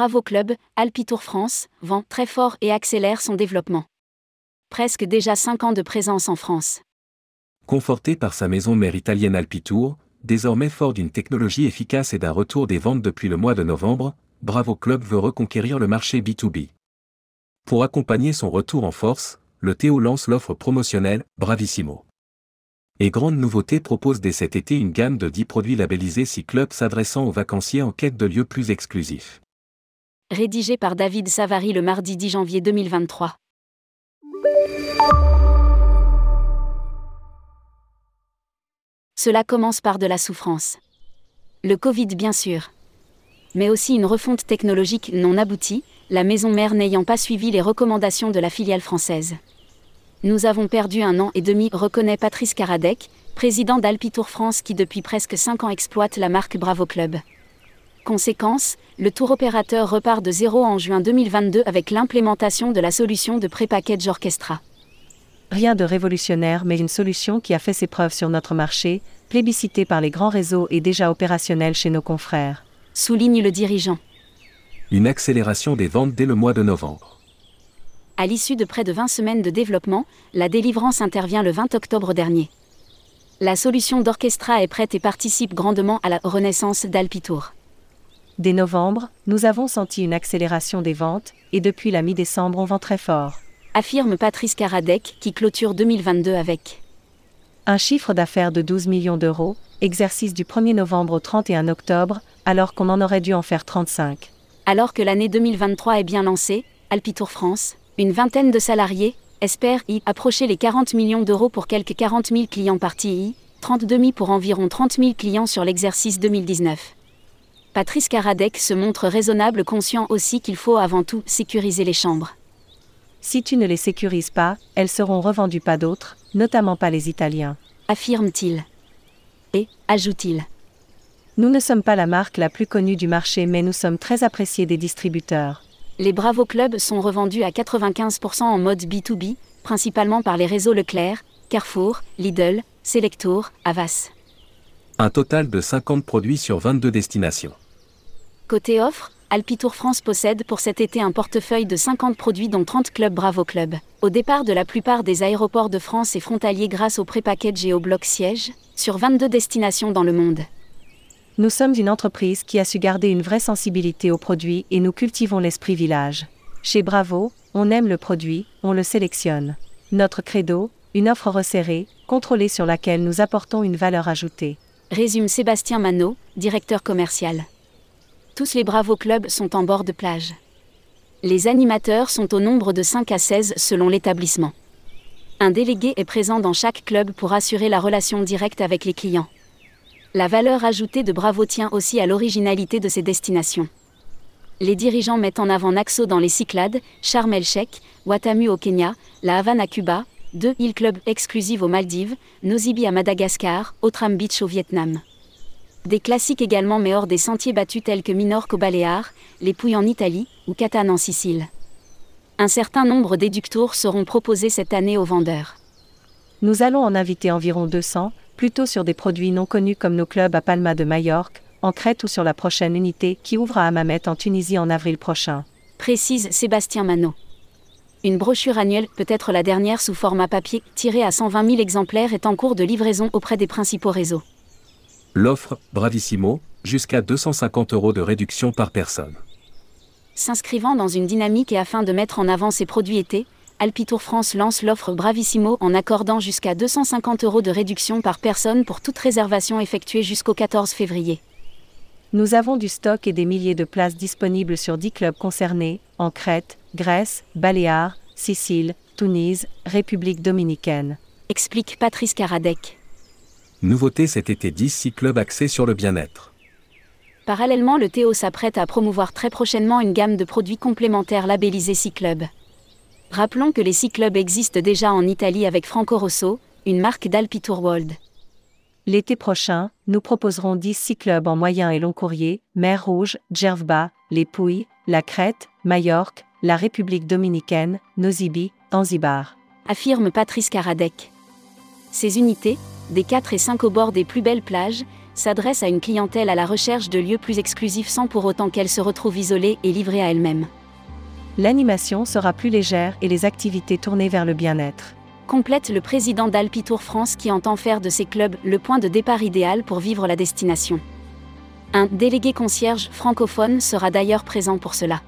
Bravo Club, Alpitour France, vend très fort et accélère son développement. Presque déjà 5 ans de présence en France. Conforté par sa maison mère italienne Alpitour, désormais fort d'une technologie efficace et d'un retour des ventes depuis le mois de novembre, Bravo Club veut reconquérir le marché B2B. Pour accompagner son retour en force, le Théo lance l'offre promotionnelle Bravissimo. Et grande nouveauté propose dès cet été une gamme de 10 produits labellisés C Club s'adressant aux vacanciers en quête de lieux plus exclusifs. Rédigé par David Savary le mardi 10 janvier 2023. Cela commence par de la souffrance. Le Covid bien sûr. Mais aussi une refonte technologique non aboutie, la maison mère n'ayant pas suivi les recommandations de la filiale française. Nous avons perdu un an et demi, reconnaît Patrice Karadec, président d'Alpitour France qui depuis presque 5 ans exploite la marque Bravo Club. Conséquence, le tour opérateur repart de zéro en juin 2022 avec l'implémentation de la solution de pré-package Orchestra. Rien de révolutionnaire mais une solution qui a fait ses preuves sur notre marché, plébiscitée par les grands réseaux et déjà opérationnelle chez nos confrères. Souligne le dirigeant une accélération des ventes dès le mois de novembre. À l'issue de près de 20 semaines de développement, la délivrance intervient le 20 octobre dernier. La solution d'Orchestra est prête et participe grandement à la renaissance d'Alpitour. Dès novembre, nous avons senti une accélération des ventes, et depuis la mi-décembre on vend très fort. Affirme Patrice Karadec, qui clôture 2022 avec un chiffre d'affaires de 12 millions d'euros, exercice du 1er novembre au 31 octobre, alors qu'on en aurait dû en faire 35. Alors que l'année 2023 est bien lancée, Alpitour France, une vingtaine de salariés, espère y approcher les 40 millions d'euros pour quelques 40 000 clients par TI, 30 demi pour environ 30 000 clients sur l'exercice 2019. Patrice Karadec se montre raisonnable, conscient aussi qu'il faut avant tout sécuriser les chambres. Si tu ne les sécurises pas, elles seront revendues pas d'autres, notamment pas les Italiens. Affirme-t-il. Et, ajoute-t-il. Nous ne sommes pas la marque la plus connue du marché mais nous sommes très appréciés des distributeurs. Les Bravo Club sont revendus à 95% en mode B2B, principalement par les réseaux Leclerc, Carrefour, Lidl, Selectour, Avas. Un total de 50 produits sur 22 destinations. Côté offre, Alpitour France possède pour cet été un portefeuille de 50 produits dont 30 clubs Bravo Club. Au départ de la plupart des aéroports de France et frontaliers grâce au pré-package et au bloc siège, sur 22 destinations dans le monde. Nous sommes une entreprise qui a su garder une vraie sensibilité aux produits et nous cultivons l'esprit village. Chez Bravo, on aime le produit, on le sélectionne. Notre credo, une offre resserrée, contrôlée sur laquelle nous apportons une valeur ajoutée. Résume Sébastien Manot, directeur commercial. Tous les Bravo Clubs sont en bord de plage. Les animateurs sont au nombre de 5 à 16 selon l'établissement. Un délégué est présent dans chaque club pour assurer la relation directe avec les clients. La valeur ajoutée de Bravo tient aussi à l'originalité de ses destinations. Les dirigeants mettent en avant Naxo dans les Cyclades, Sharm el-Sheikh, Watamu au Kenya, La Havane à Cuba, deux îles clubs exclusives aux Maldives, Nosy à Madagascar, Outram Beach au Vietnam. Des classiques également mais hors des sentiers battus tels que Minorque aux Baléares, Les Pouilles en Italie ou Catane en Sicile. Un certain nombre d'éductours seront proposés cette année aux vendeurs. Nous allons en inviter environ 200, plutôt sur des produits non connus comme nos clubs à Palma de Majorque, en Crète ou sur la prochaine unité qui ouvre à Hammamet en Tunisie en avril prochain. Précise Sébastien Manot. Une brochure annuelle, peut-être la dernière sous format papier, tirée à 120 000 exemplaires, est en cours de livraison auprès des principaux réseaux. L'offre, Bravissimo, jusqu'à 250 euros de réduction par personne. S'inscrivant dans une dynamique et afin de mettre en avant ses produits été, Alpitour France lance l'offre Bravissimo en accordant jusqu'à 250 euros de réduction par personne pour toute réservation effectuée jusqu'au 14 février. Nous avons du stock et des milliers de places disponibles sur 10 clubs concernés, en Crète, Grèce, Baléares, Sicile, Tunis, République dominicaine. Explique Patrice Karadec. Nouveauté cet été 10 6 clubs axés sur le bien-être. Parallèlement, le Théo s'apprête à promouvoir très prochainement une gamme de produits complémentaires labellisés 6 clubs. Rappelons que les six clubs existent déjà en Italie avec Franco Rosso, une marque d'Alpitour World. L'été prochain, nous proposerons 10 six clubs en moyen et long courrier, Mer Rouge, Djerba, Les Pouilles, la Crète, Majorque, la République dominicaine, Nosibi, Zanzibar. Affirme Patrice Karadec. Ces unités, des 4 et 5 au bord des plus belles plages, s'adresse à une clientèle à la recherche de lieux plus exclusifs sans pour autant qu'elle se retrouve isolée et livrée à elle-même. L'animation sera plus légère et les activités tournées vers le bien-être. Complète le président d'Alpitour France qui entend faire de ces clubs le point de départ idéal pour vivre la destination. Un délégué concierge francophone sera d'ailleurs présent pour cela.